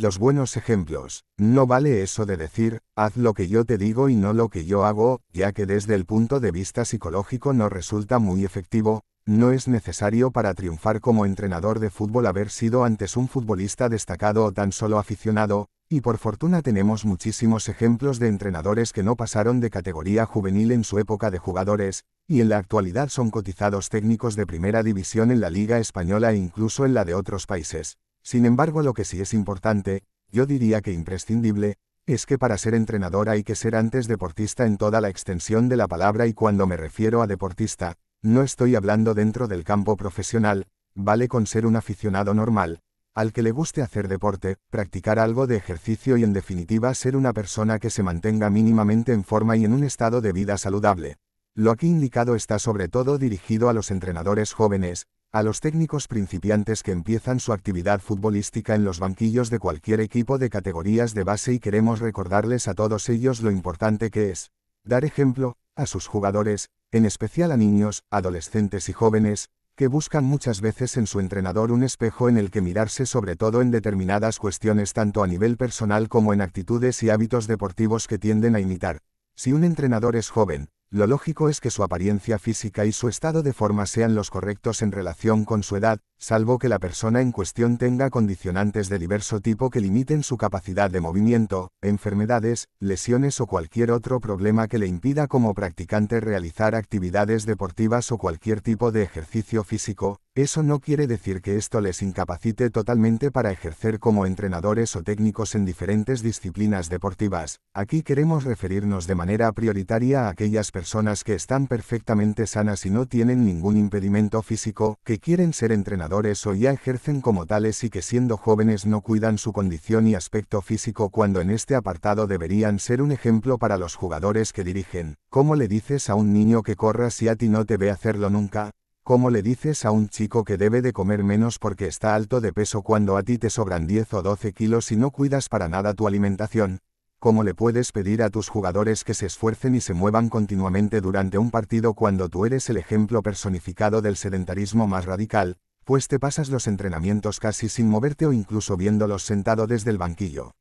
los buenos ejemplos. No vale eso de decir, haz lo que yo te digo y no lo que yo hago, ya que desde el punto de vista psicológico no resulta muy efectivo, no es necesario para triunfar como entrenador de fútbol haber sido antes un futbolista destacado o tan solo aficionado, y por fortuna tenemos muchísimos ejemplos de entrenadores que no pasaron de categoría juvenil en su época de jugadores, y en la actualidad son cotizados técnicos de primera división en la Liga Española e incluso en la de otros países. Sin embargo, lo que sí es importante, yo diría que imprescindible, es que para ser entrenador hay que ser antes deportista en toda la extensión de la palabra y cuando me refiero a deportista, no estoy hablando dentro del campo profesional, vale con ser un aficionado normal, al que le guste hacer deporte, practicar algo de ejercicio y en definitiva ser una persona que se mantenga mínimamente en forma y en un estado de vida saludable. Lo aquí indicado está sobre todo dirigido a los entrenadores jóvenes, a los técnicos principiantes que empiezan su actividad futbolística en los banquillos de cualquier equipo de categorías de base y queremos recordarles a todos ellos lo importante que es dar ejemplo a sus jugadores, en especial a niños, adolescentes y jóvenes, que buscan muchas veces en su entrenador un espejo en el que mirarse sobre todo en determinadas cuestiones tanto a nivel personal como en actitudes y hábitos deportivos que tienden a imitar. Si un entrenador es joven, lo lógico es que su apariencia física y su estado de forma sean los correctos en relación con su edad, salvo que la persona en cuestión tenga condicionantes de diverso tipo que limiten su capacidad de movimiento, enfermedades, lesiones o cualquier otro problema que le impida como practicante realizar actividades deportivas o cualquier tipo de ejercicio físico, eso no quiere decir que esto les incapacite totalmente para ejercer como entrenadores o técnicos en diferentes disciplinas deportivas. Aquí queremos referirnos de manera prioritaria a aquellas personas que están perfectamente sanas y no tienen ningún impedimento físico, que quieren ser entrenadores o ya ejercen como tales y que siendo jóvenes no cuidan su condición y aspecto físico cuando en este apartado deberían ser un ejemplo para los jugadores que dirigen. ¿Cómo le dices a un niño que corra si a ti no te ve hacerlo nunca? ¿Cómo le dices a un chico que debe de comer menos porque está alto de peso cuando a ti te sobran 10 o 12 kilos y no cuidas para nada tu alimentación? ¿Cómo le puedes pedir a tus jugadores que se esfuercen y se muevan continuamente durante un partido cuando tú eres el ejemplo personificado del sedentarismo más radical, pues te pasas los entrenamientos casi sin moverte o incluso viéndolos sentado desde el banquillo?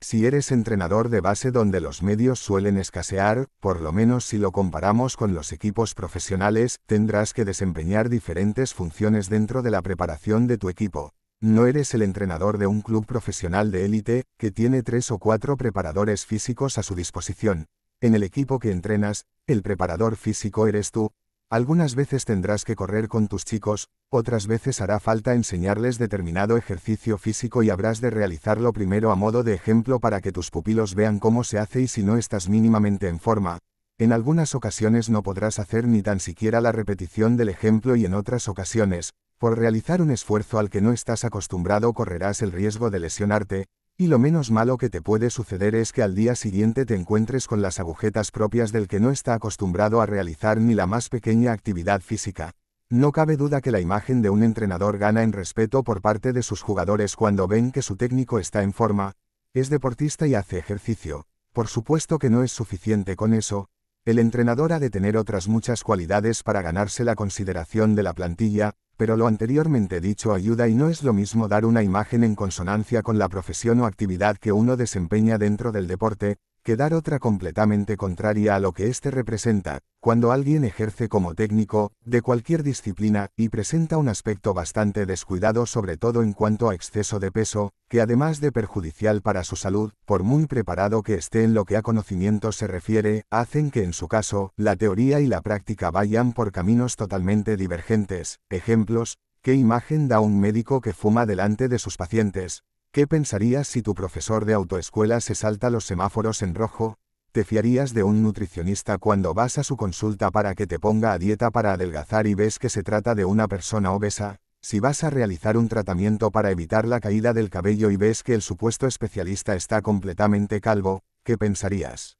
Si eres entrenador de base donde los medios suelen escasear, por lo menos si lo comparamos con los equipos profesionales, tendrás que desempeñar diferentes funciones dentro de la preparación de tu equipo. No eres el entrenador de un club profesional de élite, que tiene tres o cuatro preparadores físicos a su disposición. En el equipo que entrenas, el preparador físico eres tú, algunas veces tendrás que correr con tus chicos, otras veces hará falta enseñarles determinado ejercicio físico y habrás de realizarlo primero a modo de ejemplo para que tus pupilos vean cómo se hace y si no estás mínimamente en forma. En algunas ocasiones no podrás hacer ni tan siquiera la repetición del ejemplo y en otras ocasiones, por realizar un esfuerzo al que no estás acostumbrado correrás el riesgo de lesionarte, y lo menos malo que te puede suceder es que al día siguiente te encuentres con las agujetas propias del que no está acostumbrado a realizar ni la más pequeña actividad física. No cabe duda que la imagen de un entrenador gana en respeto por parte de sus jugadores cuando ven que su técnico está en forma, es deportista y hace ejercicio. Por supuesto que no es suficiente con eso, el entrenador ha de tener otras muchas cualidades para ganarse la consideración de la plantilla, pero lo anteriormente dicho ayuda y no es lo mismo dar una imagen en consonancia con la profesión o actividad que uno desempeña dentro del deporte, que dar otra completamente contraria a lo que éste representa, cuando alguien ejerce como técnico, de cualquier disciplina, y presenta un aspecto bastante descuidado sobre todo en cuanto a exceso de peso, que además de perjudicial para su salud, por muy preparado que esté en lo que a conocimiento se refiere, hacen que en su caso, la teoría y la práctica vayan por caminos totalmente divergentes. Ejemplos, ¿qué imagen da un médico que fuma delante de sus pacientes? ¿Qué pensarías si tu profesor de autoescuela se salta los semáforos en rojo? ¿Te fiarías de un nutricionista cuando vas a su consulta para que te ponga a dieta para adelgazar y ves que se trata de una persona obesa? Si vas a realizar un tratamiento para evitar la caída del cabello y ves que el supuesto especialista está completamente calvo, ¿qué pensarías?